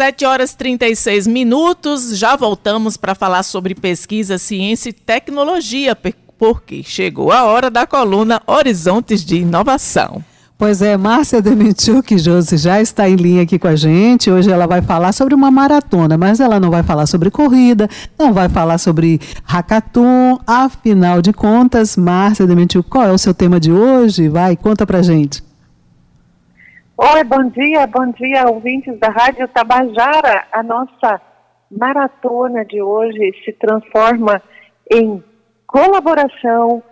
7 horas e 36 minutos. Já voltamos para falar sobre pesquisa, ciência e tecnologia, porque chegou a hora da coluna Horizontes de Inovação. Pois é, Márcia Dementiuk Josi já está em linha aqui com a gente. Hoje ela vai falar sobre uma maratona, mas ela não vai falar sobre corrida, não vai falar sobre hackathon. Afinal de contas, Márcia Dementiuk, qual é o seu tema de hoje? Vai, conta pra gente. Oi, bom dia, bom dia, ouvintes da Rádio Tabajara. A nossa maratona de hoje se transforma em colaboração,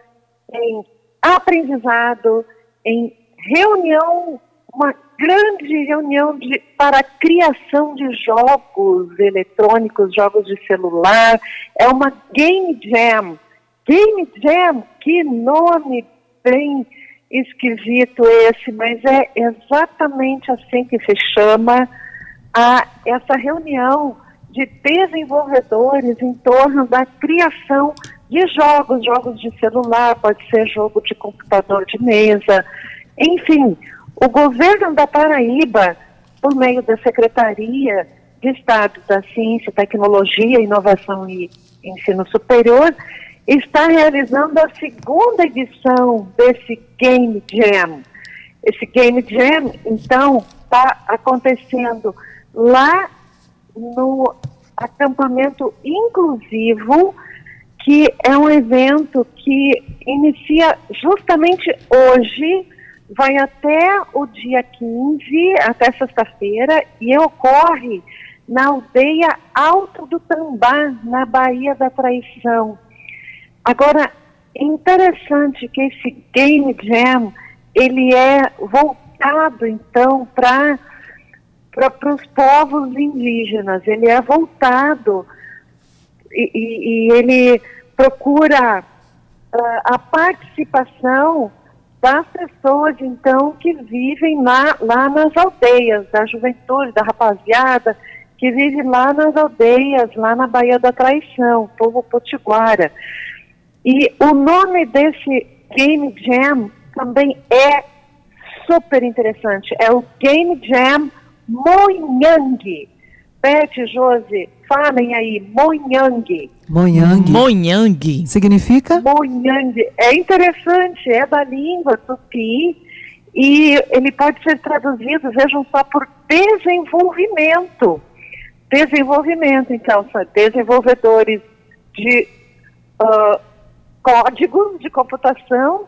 em aprendizado, em reunião, uma grande reunião de, para a criação de jogos eletrônicos, jogos de celular. É uma Game Jam. Game Jam, que nome bem esquisito esse, mas é exatamente assim que se chama a, essa reunião de desenvolvedores em torno da criação de jogos, jogos de celular, pode ser jogo de computador de mesa, enfim, o governo da Paraíba, por meio da Secretaria de Estado da Ciência, Tecnologia, Inovação e Ensino Superior, está realizando a segunda edição desse Game Jam. Esse Game Jam, então, está acontecendo lá no acampamento inclusivo, que é um evento que inicia justamente hoje, vai até o dia 15, até sexta-feira, e ocorre na aldeia Alto do Tambá, na Bahia da Traição. Agora, é interessante que esse Game Jam, ele é voltado, então, para para os povos indígenas, ele é voltado e, e, e ele procura uh, a participação das pessoas, então, que vivem lá, lá nas aldeias, da juventude, da rapaziada, que vive lá nas aldeias, lá na Baía da Traição, povo potiguara. E o nome desse Game Jam também é super interessante. É o Game Jam Moinhang. Beth, Josi, falem aí, Moinhang. Moinhang. Moinhang. Significa? Moinhang. É interessante, é da língua tupi e ele pode ser traduzido, vejam só, por desenvolvimento. Desenvolvimento, então, são desenvolvedores de uh, códigos de computação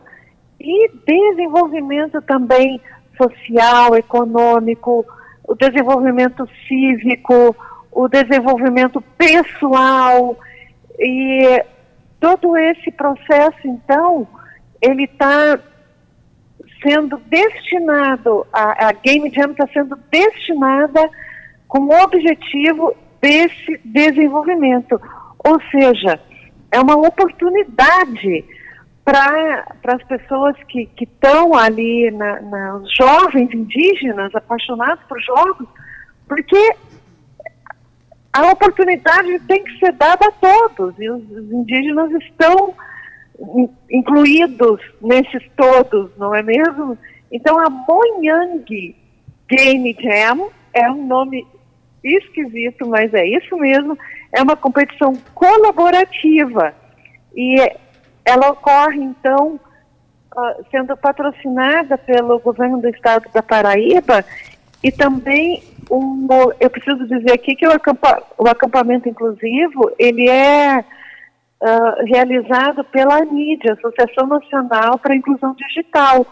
e desenvolvimento também social, econômico, o desenvolvimento cívico, o desenvolvimento pessoal e todo esse processo, então, ele está sendo destinado, a, a Game Jam está sendo destinada com o objetivo desse desenvolvimento. Ou seja, é uma oportunidade para as pessoas que estão ali, na, na, os jovens indígenas apaixonados por jogos, porque a oportunidade tem que ser dada a todos, e os, os indígenas estão incluídos nesses todos, não é mesmo? Então a Moyang Game Jam é um nome esquisito, mas é isso mesmo, é uma competição colaborativa e ela ocorre então uh, sendo patrocinada pelo governo do estado da Paraíba e também um, eu preciso dizer aqui que o, acampa, o acampamento inclusivo ele é uh, realizado pela ANID, Associação Nacional para a Inclusão Digital.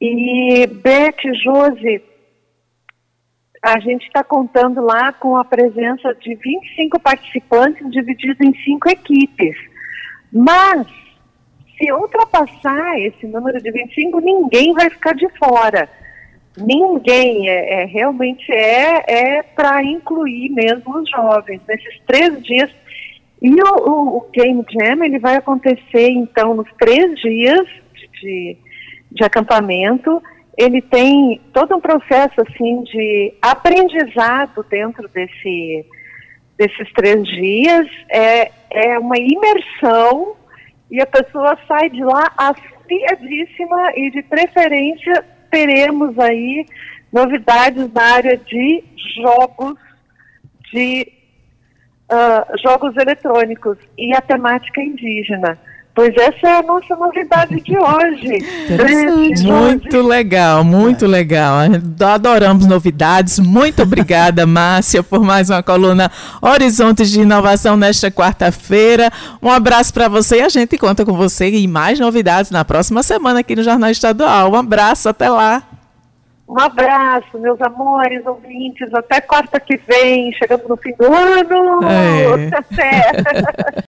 E Beth, Josi, a gente está contando lá com a presença de 25 participantes divididos em cinco equipes. Mas, se ultrapassar esse número de 25, ninguém vai ficar de fora. Ninguém, é, é realmente é, é para incluir mesmo os jovens. Nesses três dias, e o, o, o, Game Jam ele vai acontecer então nos três dias de, de acampamento ele tem todo um processo assim de aprendizado dentro desse, desses três dias. É, é uma imersão e a pessoa sai de lá afiadíssima e de preferência teremos aí novidades na área de jogos, de uh, jogos eletrônicos e a temática indígena. Pois essa é a nossa novidade de hoje. Muito legal, muito legal. Adoramos novidades. Muito obrigada, Márcia, por mais uma coluna Horizontes de Inovação nesta quarta-feira. Um abraço para você e a gente conta com você e mais novidades na próxima semana aqui no Jornal Estadual. Um abraço, até lá. Um abraço, meus amores, ouvintes. Até quarta que vem. Chegamos no fim do ano. É. Até.